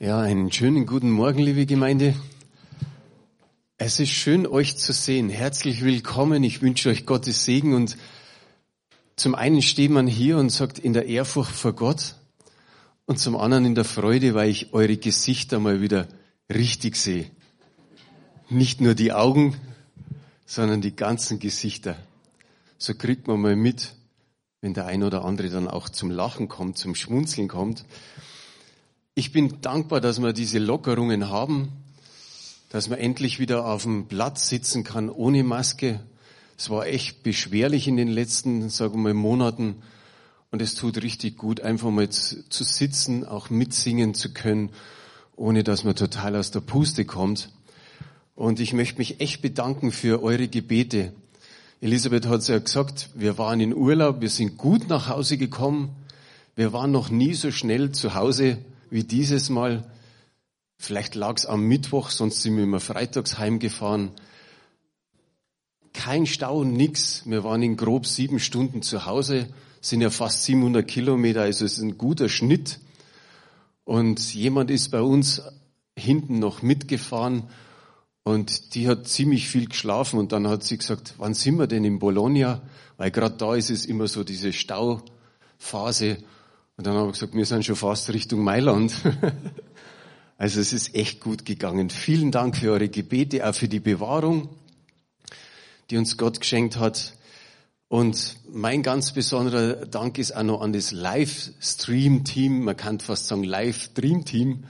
Ja, einen schönen guten Morgen, liebe Gemeinde. Es ist schön, euch zu sehen. Herzlich willkommen. Ich wünsche euch Gottes Segen und zum einen steht man hier und sagt in der Ehrfurcht vor Gott und zum anderen in der Freude, weil ich eure Gesichter mal wieder richtig sehe. Nicht nur die Augen, sondern die ganzen Gesichter. So kriegt man mal mit, wenn der ein oder andere dann auch zum Lachen kommt, zum Schmunzeln kommt. Ich bin dankbar, dass wir diese Lockerungen haben, dass man endlich wieder auf dem Platz sitzen kann ohne Maske. Es war echt beschwerlich in den letzten, sagen wir mal, Monaten. Und es tut richtig gut, einfach mal zu sitzen, auch mitsingen zu können, ohne dass man total aus der Puste kommt. Und ich möchte mich echt bedanken für eure Gebete. Elisabeth hat es ja gesagt, wir waren in Urlaub, wir sind gut nach Hause gekommen. Wir waren noch nie so schnell zu Hause wie dieses Mal. Vielleicht lag es am Mittwoch, sonst sind wir immer freitags heimgefahren. Kein Stau, nix. Wir waren in grob sieben Stunden zu Hause, sind ja fast 700 Kilometer, also es ist ein guter Schnitt. Und jemand ist bei uns hinten noch mitgefahren und die hat ziemlich viel geschlafen und dann hat sie gesagt, wann sind wir denn in Bologna? Weil gerade da ist es immer so diese Stauphase und dann habe ich gesagt, wir sind schon fast Richtung Mailand. Also es ist echt gut gegangen. Vielen Dank für eure Gebete, auch für die Bewahrung, die uns Gott geschenkt hat. Und mein ganz besonderer Dank ist auch noch an das Livestream-Team. Man kann fast sagen Live-Dream-Team.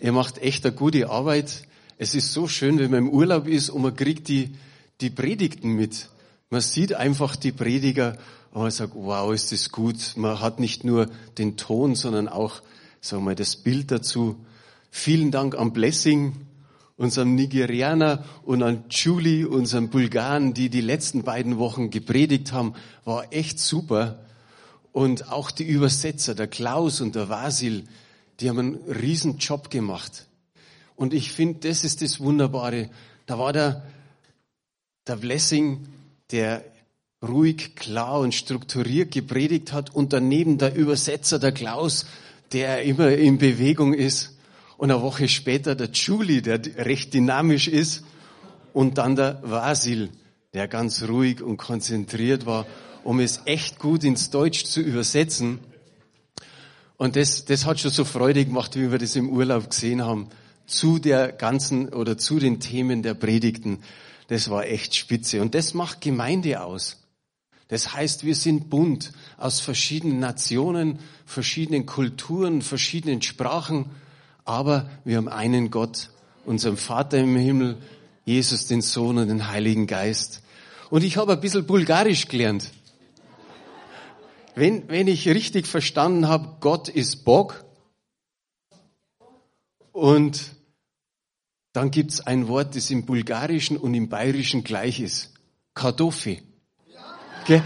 Ihr macht echt eine gute Arbeit. Es ist so schön, wenn man im Urlaub ist und man kriegt die, die Predigten mit. Man sieht einfach die Prediger und man sagt, wow, ist das gut. Man hat nicht nur den Ton, sondern auch, sagen wir das Bild dazu. Vielen Dank an Blessing, unserem Nigerianer und an Julie, unserem Bulgaren, die die letzten beiden Wochen gepredigt haben. War echt super. Und auch die Übersetzer, der Klaus und der Vasil, die haben einen riesen Job gemacht. Und ich finde, das ist das Wunderbare. Da war der, der Blessing, der ruhig, klar und strukturiert gepredigt hat und daneben der Übersetzer, der Klaus, der immer in Bewegung ist. Und eine Woche später der Julie, der recht dynamisch ist. Und dann der Vasil, der ganz ruhig und konzentriert war, um es echt gut ins Deutsch zu übersetzen. Und das, das hat schon so Freude gemacht, wie wir das im Urlaub gesehen haben, zu der ganzen oder zu den Themen der Predigten. Das war echt spitze. Und das macht Gemeinde aus. Das heißt, wir sind bunt aus verschiedenen Nationen, verschiedenen Kulturen, verschiedenen Sprachen, aber wir haben einen Gott, unseren Vater im Himmel, Jesus, den Sohn und den Heiligen Geist. Und ich habe ein bisschen Bulgarisch gelernt. Wenn, wenn ich richtig verstanden habe, Gott ist Bog und dann gibt's ein Wort, das im Bulgarischen und im Bayerischen gleich ist. Kartoffel. Gell?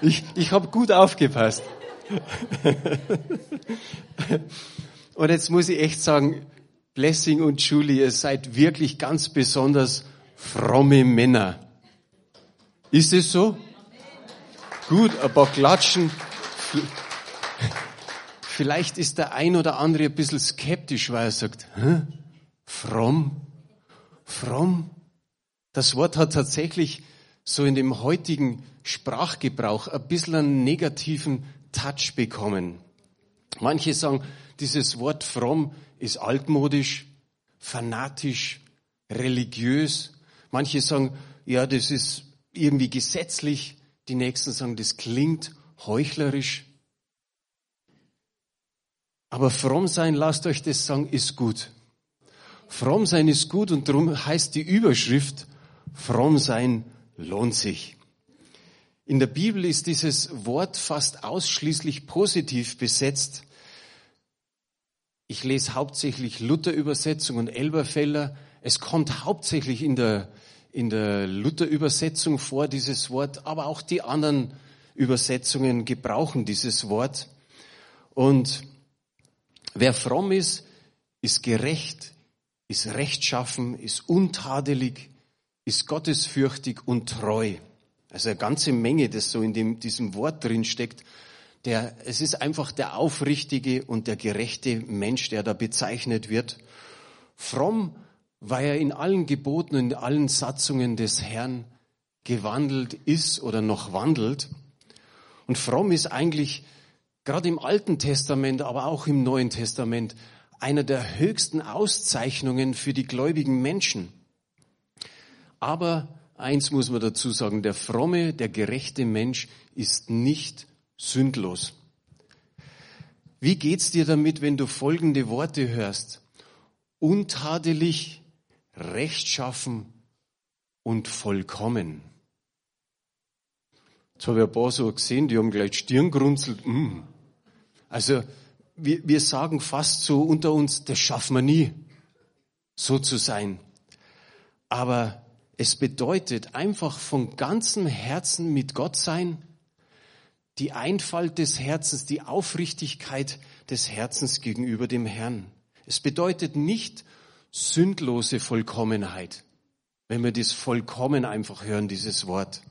Ich, ich habe gut aufgepasst. Und jetzt muss ich echt sagen, Blessing und Julie, ihr seid wirklich ganz besonders fromme Männer. Ist es so? Gut, ein paar Klatschen. Vielleicht ist der ein oder andere ein bisschen skeptisch, weil er sagt, Hä? fromm? Fromm. Das Wort hat tatsächlich so in dem heutigen Sprachgebrauch ein bisschen einen negativen Touch bekommen. Manche sagen, dieses Wort fromm ist altmodisch, fanatisch, religiös. Manche sagen, ja, das ist irgendwie gesetzlich. Die nächsten sagen, das klingt heuchlerisch. Aber fromm sein, lasst euch das sagen, ist gut. Fromm sein ist gut und darum heißt die Überschrift, fromm sein lohnt sich. In der Bibel ist dieses Wort fast ausschließlich positiv besetzt. Ich lese hauptsächlich Luther-Übersetzung und Elberfeller. Es kommt hauptsächlich in der, in der Luther-Übersetzung vor, dieses Wort, aber auch die anderen Übersetzungen gebrauchen dieses Wort. Und wer fromm ist, ist gerecht, ist rechtschaffen, ist untadelig, ist gottesfürchtig und treu. Also eine ganze Menge, das so in dem, diesem Wort drin steckt. Der, es ist einfach der aufrichtige und der gerechte Mensch, der da bezeichnet wird. Fromm, weil er in allen Geboten und in allen Satzungen des Herrn gewandelt ist oder noch wandelt. Und fromm ist eigentlich gerade im Alten Testament, aber auch im Neuen Testament einer der höchsten Auszeichnungen für die gläubigen Menschen. Aber eins muss man dazu sagen, der fromme, der gerechte Mensch ist nicht sündlos. Wie geht's dir damit, wenn du folgende Worte hörst? Untadelig, rechtschaffen und vollkommen. Jetzt habe ich ein paar so gesehen, die haben gleich Stirn gerunzelt. Mm. Also wir, wir sagen fast so unter uns, das schaffen wir nie, so zu sein. Aber es bedeutet einfach von ganzem Herzen mit Gott sein, die Einfalt des Herzens, die Aufrichtigkeit des Herzens gegenüber dem Herrn. Es bedeutet nicht sündlose Vollkommenheit, wenn wir das vollkommen einfach hören, dieses Wort.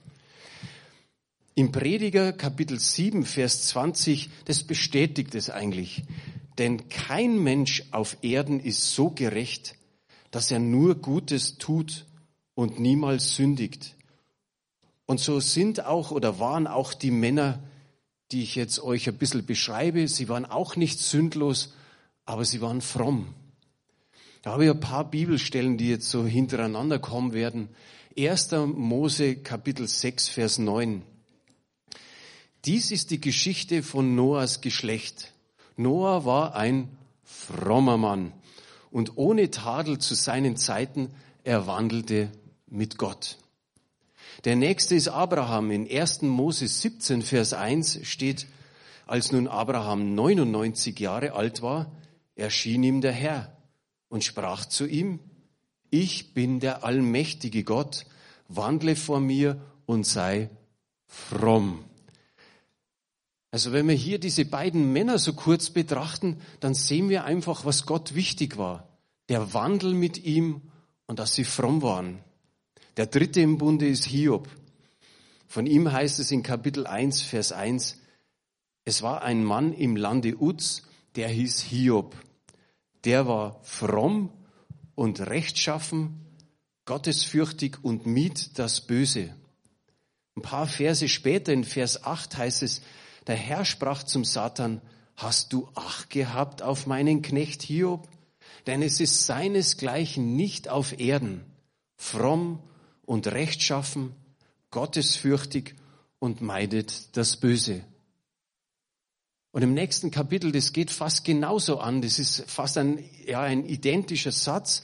Im Prediger Kapitel 7, Vers 20, das bestätigt es eigentlich. Denn kein Mensch auf Erden ist so gerecht, dass er nur Gutes tut und niemals sündigt. Und so sind auch oder waren auch die Männer, die ich jetzt euch ein bisschen beschreibe, sie waren auch nicht sündlos, aber sie waren fromm. Da habe ich ein paar Bibelstellen, die jetzt so hintereinander kommen werden. 1. Mose Kapitel 6, Vers 9. Dies ist die Geschichte von Noahs Geschlecht. Noah war ein frommer Mann und ohne Tadel zu seinen Zeiten, er wandelte mit Gott. Der nächste ist Abraham. In 1. Mose 17, Vers 1 steht, als nun Abraham 99 Jahre alt war, erschien ihm der Herr und sprach zu ihm, ich bin der allmächtige Gott, wandle vor mir und sei fromm. Also wenn wir hier diese beiden Männer so kurz betrachten, dann sehen wir einfach, was Gott wichtig war. Der Wandel mit ihm und dass sie fromm waren. Der dritte im Bunde ist Hiob. Von ihm heißt es in Kapitel 1, Vers 1, es war ein Mann im Lande Uz, der hieß Hiob. Der war fromm und rechtschaffen, gottesfürchtig und mied das Böse. Ein paar Verse später in Vers 8 heißt es, der Herr sprach zum Satan, hast du Acht gehabt auf meinen Knecht Hiob? Denn es ist seinesgleichen nicht auf Erden, fromm und rechtschaffen, gottesfürchtig und meidet das Böse. Und im nächsten Kapitel, das geht fast genauso an, das ist fast ein, ja, ein identischer Satz.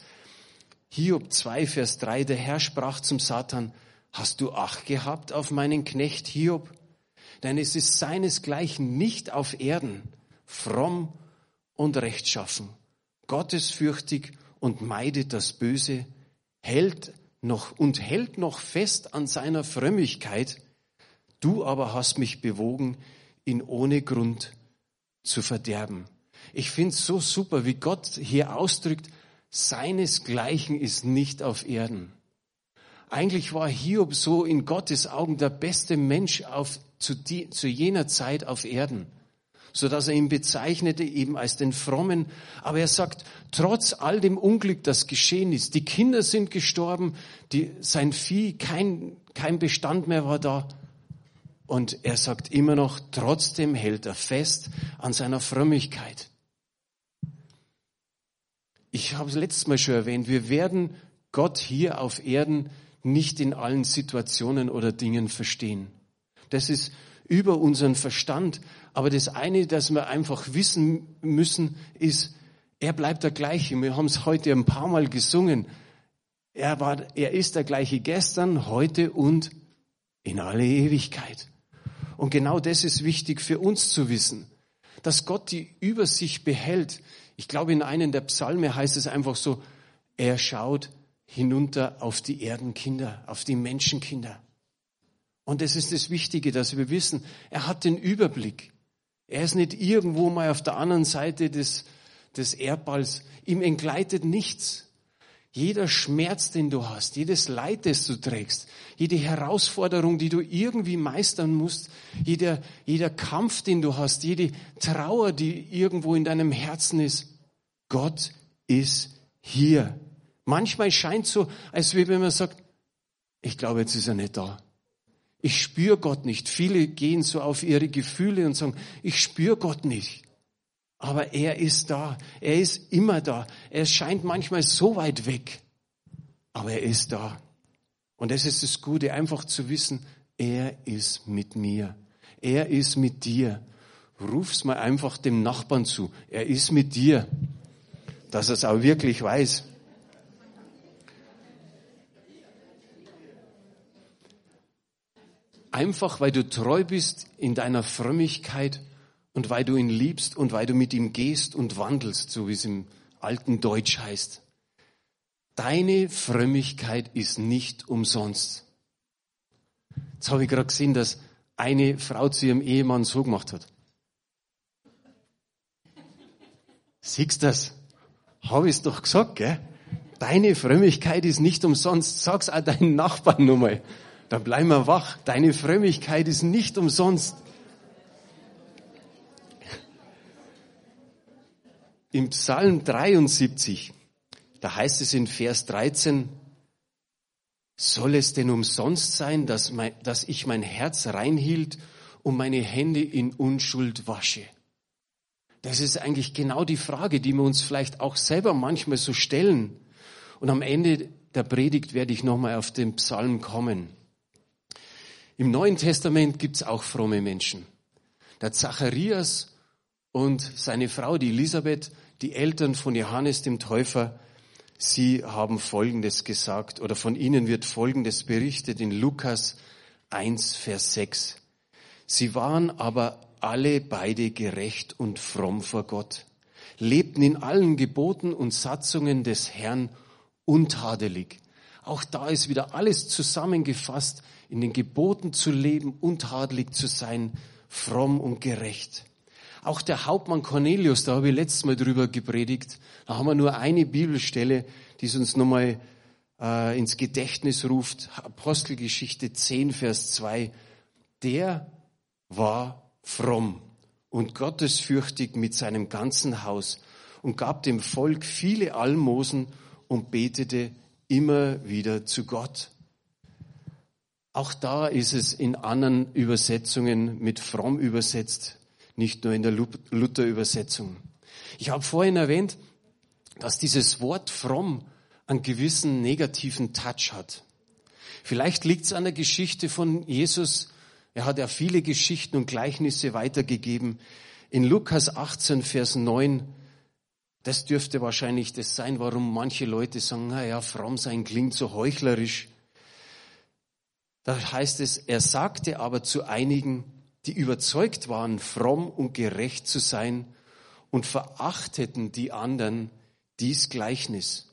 Hiob 2, Vers 3, der Herr sprach zum Satan, hast du Acht gehabt auf meinen Knecht Hiob? Denn es ist seinesgleichen nicht auf Erden, fromm und rechtschaffen, gottesfürchtig und meidet das Böse, hält noch und hält noch fest an seiner Frömmigkeit, du aber hast mich bewogen, ihn ohne Grund zu verderben. Ich finde es so super, wie Gott hier ausdrückt, seinesgleichen ist nicht auf Erden. Eigentlich war Hiob so in Gottes Augen der beste Mensch auf, zu, die, zu jener Zeit auf Erden, so dass er ihn bezeichnete eben als den Frommen. Aber er sagt, trotz all dem Unglück, das geschehen ist, die Kinder sind gestorben, die, sein Vieh, kein, kein Bestand mehr war da. Und er sagt immer noch, trotzdem hält er fest an seiner Frömmigkeit. Ich habe es letztes Mal schon erwähnt, wir werden Gott hier auf Erden nicht in allen Situationen oder Dingen verstehen. Das ist über unseren Verstand. Aber das eine, das wir einfach wissen müssen, ist, er bleibt der gleiche. Wir haben es heute ein paar Mal gesungen. Er war, er ist der gleiche gestern, heute und in alle Ewigkeit. Und genau das ist wichtig für uns zu wissen, dass Gott die Übersicht behält. Ich glaube, in einem der Psalme heißt es einfach so, er schaut hinunter auf die Erdenkinder, auf die Menschenkinder. Und das ist das Wichtige, dass wir wissen, er hat den Überblick. Er ist nicht irgendwo mal auf der anderen Seite des, des Erdballs. Ihm entgleitet nichts. Jeder Schmerz, den du hast, jedes Leid, das du trägst, jede Herausforderung, die du irgendwie meistern musst, jeder, jeder Kampf, den du hast, jede Trauer, die irgendwo in deinem Herzen ist, Gott ist hier. Manchmal scheint so, als wenn man sagt, ich glaube, jetzt ist er nicht da. Ich spüre Gott nicht. Viele gehen so auf ihre Gefühle und sagen, ich spüre Gott nicht. Aber er ist da. Er ist immer da. Er scheint manchmal so weit weg. Aber er ist da. Und das ist das Gute, einfach zu wissen, er ist mit mir. Er ist mit dir. Ruf's mal einfach dem Nachbarn zu. Er ist mit dir. Dass er es auch wirklich weiß. Einfach weil du treu bist in deiner Frömmigkeit und weil du ihn liebst und weil du mit ihm gehst und wandelst, so wie es im alten Deutsch heißt. Deine Frömmigkeit ist nicht umsonst. Jetzt habe ich gerade gesehen, dass eine Frau zu ihrem Ehemann so gemacht hat. Siehst du das? Habe ich es doch gesagt, gell? Deine Frömmigkeit ist nicht umsonst. Sag's auch deinen Nachbarn nochmal. Dann bleiben wir wach. Deine Frömmigkeit ist nicht umsonst. Im Psalm 73, da heißt es in Vers 13, soll es denn umsonst sein, dass, mein, dass ich mein Herz reinhielt und meine Hände in Unschuld wasche? Das ist eigentlich genau die Frage, die wir uns vielleicht auch selber manchmal so stellen. Und am Ende der Predigt werde ich nochmal auf den Psalm kommen. Im Neuen Testament gibt es auch fromme Menschen. Der Zacharias und seine Frau, die Elisabeth, die Eltern von Johannes dem Täufer, sie haben Folgendes gesagt oder von ihnen wird Folgendes berichtet in Lukas 1, Vers 6. Sie waren aber alle beide gerecht und fromm vor Gott, lebten in allen Geboten und Satzungen des Herrn untadelig. Auch da ist wieder alles zusammengefasst, in den Geboten zu leben, untadelig zu sein, fromm und gerecht. Auch der Hauptmann Cornelius, da habe ich letztes Mal drüber gepredigt, da haben wir nur eine Bibelstelle, die es uns nochmal äh, ins Gedächtnis ruft, Apostelgeschichte 10, Vers 2. Der war fromm und gottesfürchtig mit seinem ganzen Haus und gab dem Volk viele Almosen und betete immer wieder zu Gott. Auch da ist es in anderen Übersetzungen mit fromm übersetzt, nicht nur in der Luther-Übersetzung. Ich habe vorhin erwähnt, dass dieses Wort fromm einen gewissen negativen Touch hat. Vielleicht liegt es an der Geschichte von Jesus. Er hat ja viele Geschichten und Gleichnisse weitergegeben. In Lukas 18, Vers 9, das dürfte wahrscheinlich das sein, warum manche Leute sagen, na ja, fromm sein klingt so heuchlerisch. Da heißt es, er sagte aber zu einigen, die überzeugt waren, fromm und gerecht zu sein und verachteten die anderen dies Gleichnis.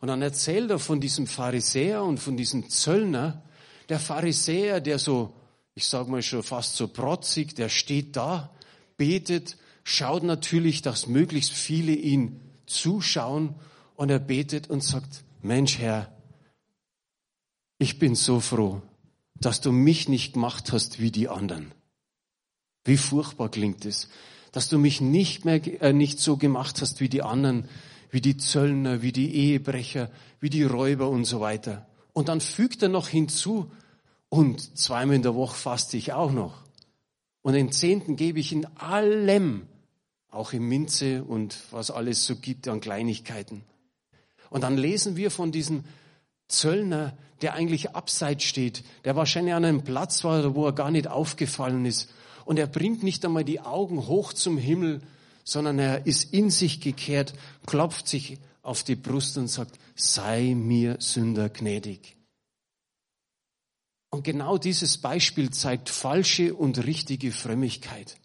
Und dann erzählt er von diesem Pharisäer und von diesem Zöllner. Der Pharisäer, der so, ich sage mal schon fast so protzig, der steht da, betet, schaut natürlich, dass möglichst viele ihn zuschauen und er betet und sagt, Mensch Herr, ich bin so froh, dass du mich nicht gemacht hast wie die anderen. Wie furchtbar klingt es, dass du mich nicht mehr, äh, nicht so gemacht hast wie die anderen, wie die Zöllner, wie die Ehebrecher, wie die Räuber und so weiter. Und dann fügt er noch hinzu, und zweimal in der Woche faste ich auch noch. Und den Zehnten gebe ich in allem, auch in Minze und was alles so gibt an Kleinigkeiten. Und dann lesen wir von diesem Zöllner, der eigentlich abseits steht, der wahrscheinlich an einem Platz war, wo er gar nicht aufgefallen ist. Und er bringt nicht einmal die Augen hoch zum Himmel, sondern er ist in sich gekehrt, klopft sich auf die Brust und sagt, sei mir Sünder gnädig. Und genau dieses Beispiel zeigt falsche und richtige Frömmigkeit.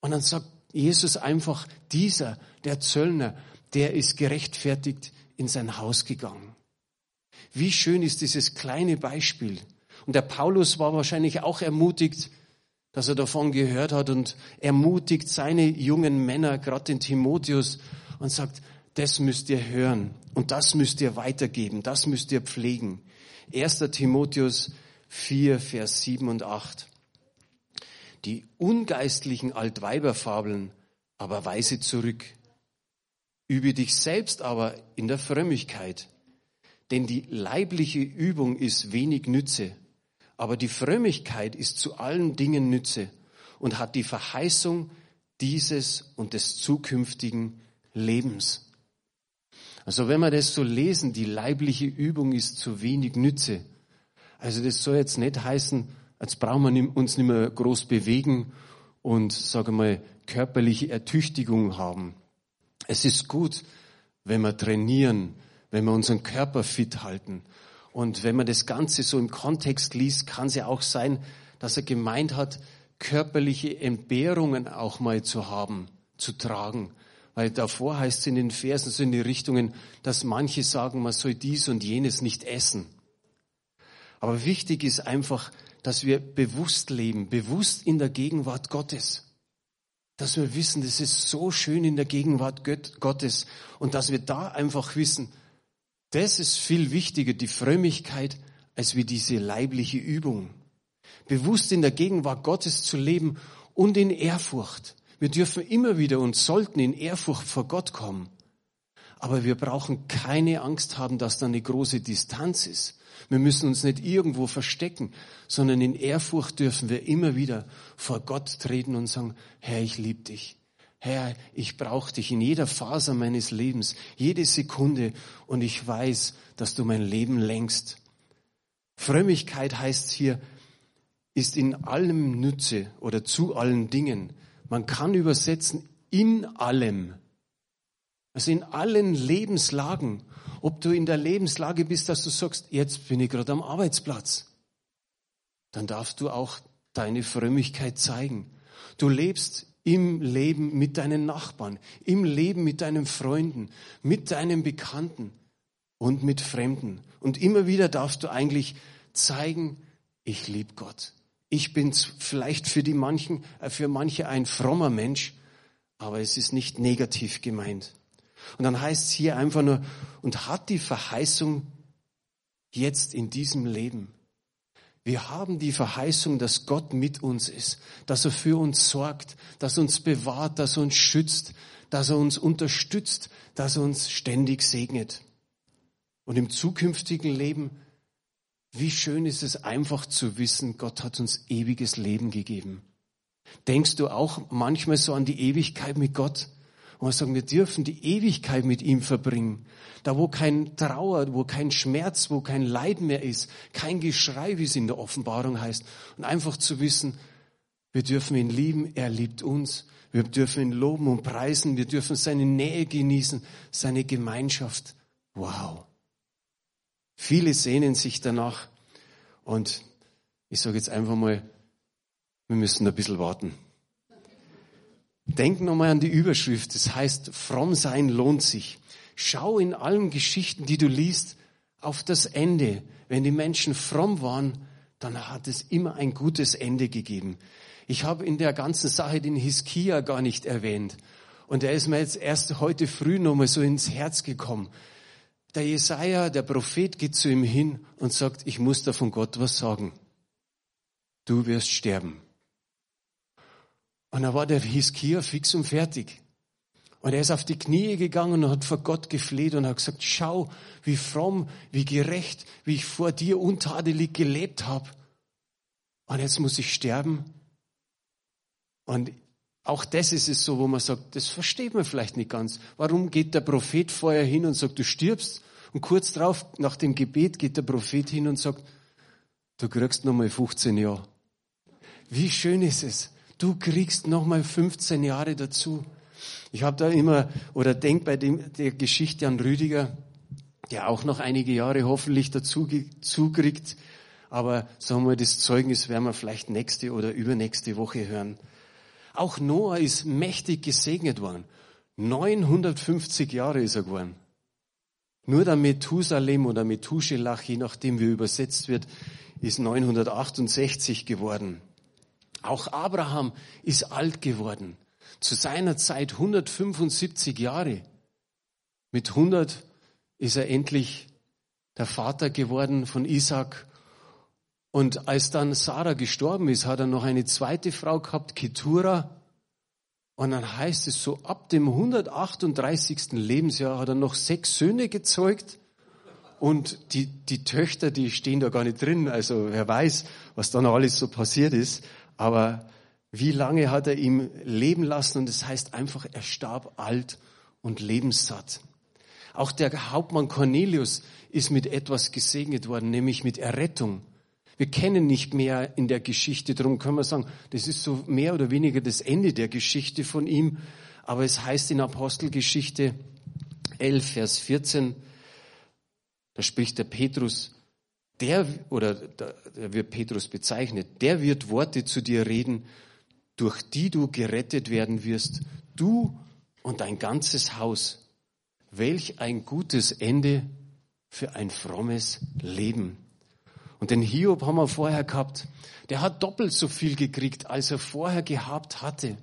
Und dann sagt Jesus einfach, dieser, der Zöllner, der ist gerechtfertigt in sein Haus gegangen. Wie schön ist dieses kleine Beispiel. Und der Paulus war wahrscheinlich auch ermutigt, dass er davon gehört hat und ermutigt seine jungen Männer, gerade den Timotheus, und sagt, das müsst ihr hören und das müsst ihr weitergeben, das müsst ihr pflegen. 1. Timotheus 4, Vers 7 und 8. Die ungeistlichen Altweiberfabeln aber weise zurück. Übe dich selbst aber in der Frömmigkeit. Denn die leibliche Übung ist wenig Nütze, aber die Frömmigkeit ist zu allen Dingen Nütze und hat die Verheißung dieses und des zukünftigen Lebens. Also wenn wir das so lesen, die leibliche Übung ist zu wenig Nütze. Also das soll jetzt nicht heißen, als brauchen wir uns nicht mehr groß bewegen und, sage mal, körperliche Ertüchtigung haben. Es ist gut, wenn wir trainieren, wenn wir unseren Körper fit halten. Und wenn man das Ganze so im Kontext liest, kann es ja auch sein, dass er gemeint hat, körperliche Entbehrungen auch mal zu haben, zu tragen. Weil davor heißt es in den Versen so in die Richtungen, dass manche sagen, man soll dies und jenes nicht essen. Aber wichtig ist einfach, dass wir bewusst leben, bewusst in der Gegenwart Gottes. Dass wir wissen, das ist so schön in der Gegenwart Gottes und dass wir da einfach wissen, das ist viel wichtiger, die Frömmigkeit, als wie diese leibliche Übung. Bewusst in der Gegenwart Gottes zu leben und in Ehrfurcht. Wir dürfen immer wieder und sollten in Ehrfurcht vor Gott kommen. Aber wir brauchen keine Angst haben, dass da eine große Distanz ist. Wir müssen uns nicht irgendwo verstecken, sondern in Ehrfurcht dürfen wir immer wieder vor Gott treten und sagen, Herr, ich liebe dich. Herr, ich brauche dich in jeder Faser meines Lebens, jede Sekunde und ich weiß, dass du mein Leben längst. Frömmigkeit heißt hier, ist in allem Nütze oder zu allen Dingen. Man kann übersetzen in allem. Also in allen Lebenslagen. Ob du in der Lebenslage bist, dass du sagst, jetzt bin ich gerade am Arbeitsplatz. Dann darfst du auch deine Frömmigkeit zeigen. Du lebst im Leben mit deinen Nachbarn, im Leben mit deinen Freunden, mit deinen Bekannten und mit Fremden. Und immer wieder darfst du eigentlich zeigen, ich liebe Gott. Ich bin vielleicht für die manchen, äh, für manche ein frommer Mensch, aber es ist nicht negativ gemeint. Und dann heißt es hier einfach nur, und hat die Verheißung jetzt in diesem Leben. Wir haben die Verheißung, dass Gott mit uns ist, dass er für uns sorgt, dass er uns bewahrt, dass er uns schützt, dass er uns unterstützt, dass er uns ständig segnet. Und im zukünftigen Leben, wie schön ist es einfach zu wissen, Gott hat uns ewiges Leben gegeben. Denkst du auch manchmal so an die Ewigkeit mit Gott? Und wir sagen, wir dürfen die Ewigkeit mit ihm verbringen. Da, wo kein Trauer, wo kein Schmerz, wo kein Leid mehr ist, kein Geschrei, wie es in der Offenbarung heißt. Und einfach zu wissen, wir dürfen ihn lieben, er liebt uns. Wir dürfen ihn loben und preisen. Wir dürfen seine Nähe genießen, seine Gemeinschaft. Wow. Viele sehnen sich danach. Und ich sage jetzt einfach mal, wir müssen ein bisschen warten. Denk nochmal an die Überschrift. Das heißt, fromm sein lohnt sich. Schau in allen Geschichten, die du liest, auf das Ende. Wenn die Menschen fromm waren, dann hat es immer ein gutes Ende gegeben. Ich habe in der ganzen Sache den Hiskia gar nicht erwähnt. Und er ist mir jetzt erst heute früh nochmal so ins Herz gekommen. Der Jesaja, der Prophet, geht zu ihm hin und sagt, ich muss da von Gott was sagen. Du wirst sterben. Und da war der Hiskia fix und fertig. Und er ist auf die Knie gegangen und hat vor Gott gefleht und hat gesagt, schau, wie fromm, wie gerecht, wie ich vor dir untadelig gelebt habe. Und jetzt muss ich sterben. Und auch das ist es so, wo man sagt, das versteht man vielleicht nicht ganz. Warum geht der Prophet vorher hin und sagt, du stirbst? Und kurz darauf, nach dem Gebet, geht der Prophet hin und sagt, du kriegst nochmal 15 Jahre. Wie schön ist es, du kriegst nochmal 15 Jahre dazu. Ich habe da immer, oder denk bei dem, der Geschichte an Rüdiger, der auch noch einige Jahre hoffentlich dazu zukriegt. Aber sagen wir, das Zeugnis werden wir vielleicht nächste oder übernächste Woche hören. Auch Noah ist mächtig gesegnet worden. 950 Jahre ist er geworden. Nur der Methusalem oder Methuselach, je nachdem wie übersetzt wird, ist 968 geworden. Auch Abraham ist alt geworden. Zu seiner Zeit 175 Jahre. Mit 100 ist er endlich der Vater geworden von Isaac. Und als dann Sarah gestorben ist, hat er noch eine zweite Frau gehabt, Ketura. Und dann heißt es so, ab dem 138. Lebensjahr hat er noch sechs Söhne gezeugt. Und die, die Töchter, die stehen da gar nicht drin. Also wer weiß, was da noch alles so passiert ist. Aber wie lange hat er ihm leben lassen? Und das heißt einfach, er starb alt und lebenssatt. Auch der Hauptmann Cornelius ist mit etwas gesegnet worden, nämlich mit Errettung. Wir kennen nicht mehr in der Geschichte, darum können wir sagen, das ist so mehr oder weniger das Ende der Geschichte von ihm. Aber es heißt in Apostelgeschichte 11, Vers 14, da spricht der Petrus, der, oder da wird Petrus bezeichnet, der wird Worte zu dir reden, durch die du gerettet werden wirst, du und dein ganzes Haus. Welch ein gutes Ende für ein frommes Leben. Und den Hiob haben wir vorher gehabt. Der hat doppelt so viel gekriegt, als er vorher gehabt hatte.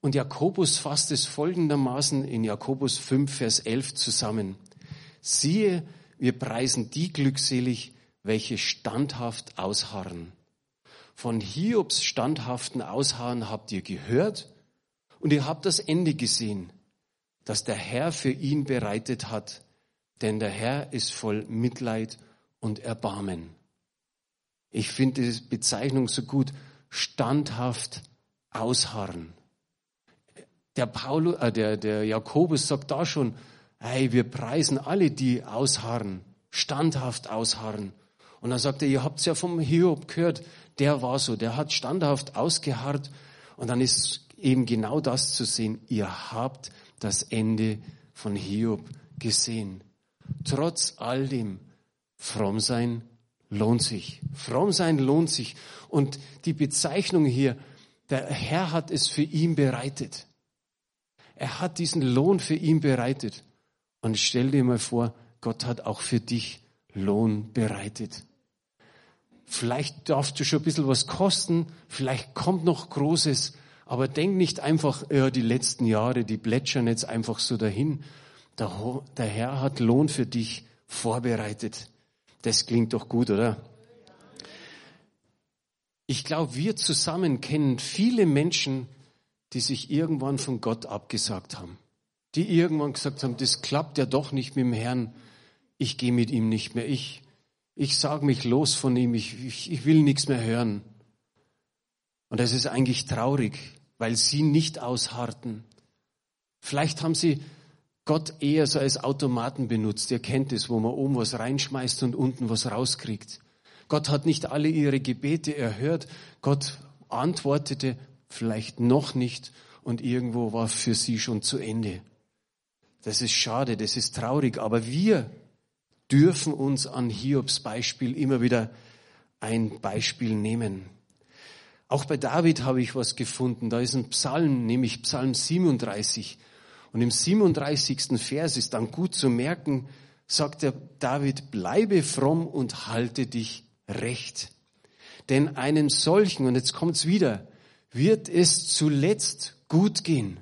Und Jakobus fasst es folgendermaßen in Jakobus 5, Vers 11 zusammen. Siehe, wir preisen die glückselig, welche standhaft ausharren. Von Hiobs standhaften Ausharren habt ihr gehört und ihr habt das Ende gesehen das der Herr für ihn bereitet hat, denn der Herr ist voll Mitleid und Erbarmen. Ich finde die Bezeichnung so gut, standhaft ausharren. Der, Paulus, äh, der, der Jakobus sagt da schon, hey, wir preisen alle, die ausharren, standhaft ausharren. Und dann sagt er, ihr habt es ja vom Hiob gehört, der war so, der hat standhaft ausgeharrt. Und dann ist eben genau das zu sehen, ihr habt das Ende von Hiob gesehen. Trotz all dem, fromm sein lohnt sich. Fromm sein lohnt sich. Und die Bezeichnung hier, der Herr hat es für ihn bereitet. Er hat diesen Lohn für ihn bereitet. Und stell dir mal vor, Gott hat auch für dich Lohn bereitet. Vielleicht darfst du schon ein bisschen was kosten, vielleicht kommt noch Großes, aber denk nicht einfach, ja, die letzten Jahre, die plätschern jetzt einfach so dahin. Der, der Herr hat Lohn für dich vorbereitet. Das klingt doch gut, oder? Ich glaube, wir zusammen kennen viele Menschen, die sich irgendwann von Gott abgesagt haben. Die irgendwann gesagt haben, das klappt ja doch nicht mit dem Herrn. Ich gehe mit ihm nicht mehr. Ich, ich sage mich los von ihm. Ich, ich, ich will nichts mehr hören. Und das ist eigentlich traurig weil sie nicht ausharrten. Vielleicht haben sie Gott eher so als Automaten benutzt. Ihr kennt es, wo man oben was reinschmeißt und unten was rauskriegt. Gott hat nicht alle ihre Gebete erhört. Gott antwortete vielleicht noch nicht und irgendwo war für sie schon zu Ende. Das ist schade, das ist traurig, aber wir dürfen uns an Hiobs Beispiel immer wieder ein Beispiel nehmen. Auch bei David habe ich was gefunden. Da ist ein Psalm, nämlich Psalm 37. Und im 37. Vers ist dann gut zu merken, sagt der David, bleibe fromm und halte dich recht. Denn einem solchen, und jetzt kommt's wieder, wird es zuletzt gut gehen.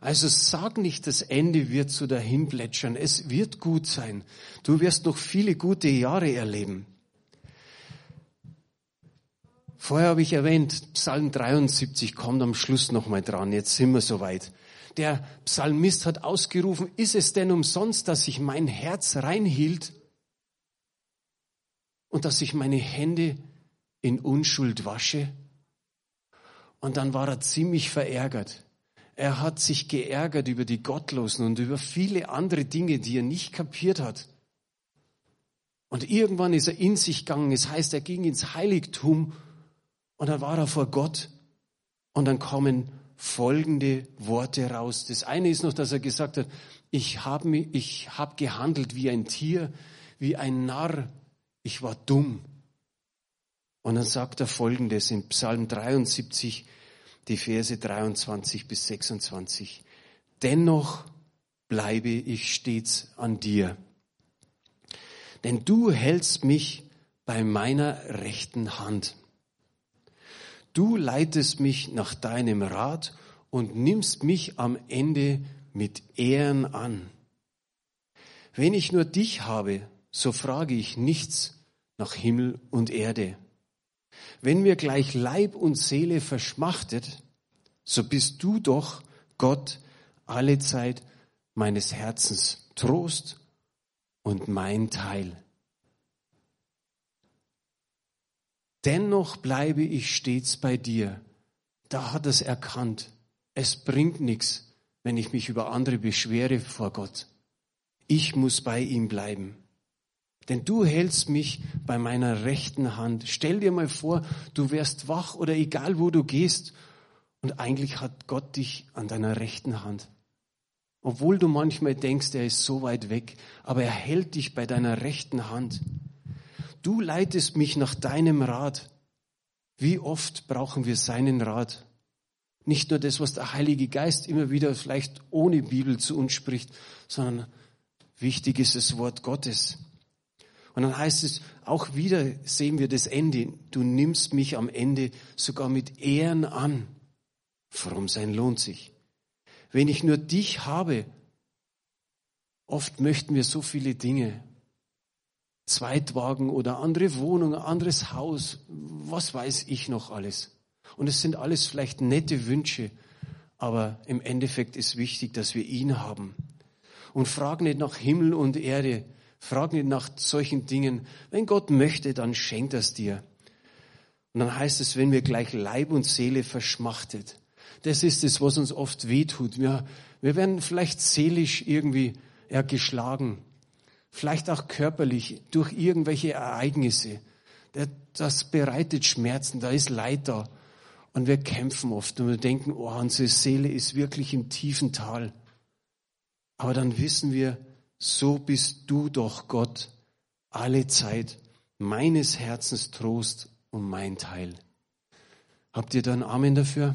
Also sag nicht, das Ende wird so dahin plätschern. Es wird gut sein. Du wirst noch viele gute Jahre erleben. Vorher habe ich erwähnt, Psalm 73 kommt am Schluss nochmal dran. Jetzt sind wir soweit. Der Psalmist hat ausgerufen, ist es denn umsonst, dass ich mein Herz reinhielt und dass ich meine Hände in Unschuld wasche? Und dann war er ziemlich verärgert. Er hat sich geärgert über die Gottlosen und über viele andere Dinge, die er nicht kapiert hat. Und irgendwann ist er in sich gegangen. Es heißt, er ging ins Heiligtum und dann war er vor Gott und dann kommen folgende Worte raus. Das eine ist noch, dass er gesagt hat, ich habe ich hab gehandelt wie ein Tier, wie ein Narr, ich war dumm. Und dann sagt er folgendes in Psalm 73, die Verse 23 bis 26. Dennoch bleibe ich stets an dir, denn du hältst mich bei meiner rechten Hand. Du leitest mich nach deinem Rat und nimmst mich am Ende mit Ehren an. Wenn ich nur dich habe, so frage ich nichts nach Himmel und Erde. Wenn mir gleich Leib und Seele verschmachtet, so bist du doch, Gott, alle Zeit meines Herzens Trost und mein Teil. Dennoch bleibe ich stets bei dir. Da hat es erkannt. Es bringt nichts, wenn ich mich über andere beschwere vor Gott. Ich muss bei ihm bleiben. Denn du hältst mich bei meiner rechten Hand. Stell dir mal vor, du wärst wach oder egal wo du gehst. Und eigentlich hat Gott dich an deiner rechten Hand. Obwohl du manchmal denkst, er ist so weit weg, aber er hält dich bei deiner rechten Hand. Du leitest mich nach deinem Rat. Wie oft brauchen wir seinen Rat? Nicht nur das, was der Heilige Geist immer wieder vielleicht ohne Bibel zu uns spricht, sondern wichtig ist das Wort Gottes. Und dann heißt es, auch wieder sehen wir das Ende. Du nimmst mich am Ende sogar mit Ehren an. Fromm sein lohnt sich. Wenn ich nur dich habe, oft möchten wir so viele Dinge. Zweitwagen oder andere Wohnung, anderes Haus, was weiß ich noch alles. Und es sind alles vielleicht nette Wünsche, aber im Endeffekt ist wichtig, dass wir ihn haben. Und frag nicht nach Himmel und Erde, Frag nicht nach solchen Dingen. Wenn Gott möchte, dann schenkt er es dir. Und dann heißt es, wenn wir gleich Leib und Seele verschmachtet. Das ist es, was uns oft wehtut. Wir, wir werden vielleicht seelisch irgendwie ja, geschlagen. Vielleicht auch körperlich durch irgendwelche Ereignisse. Das bereitet Schmerzen, da ist Leid da. Und wir kämpfen oft und wir denken, oh, unsere Seele ist wirklich im tiefen Tal. Aber dann wissen wir, so bist du doch Gott alle Zeit meines Herzens Trost und mein Teil. Habt ihr da einen Amen dafür?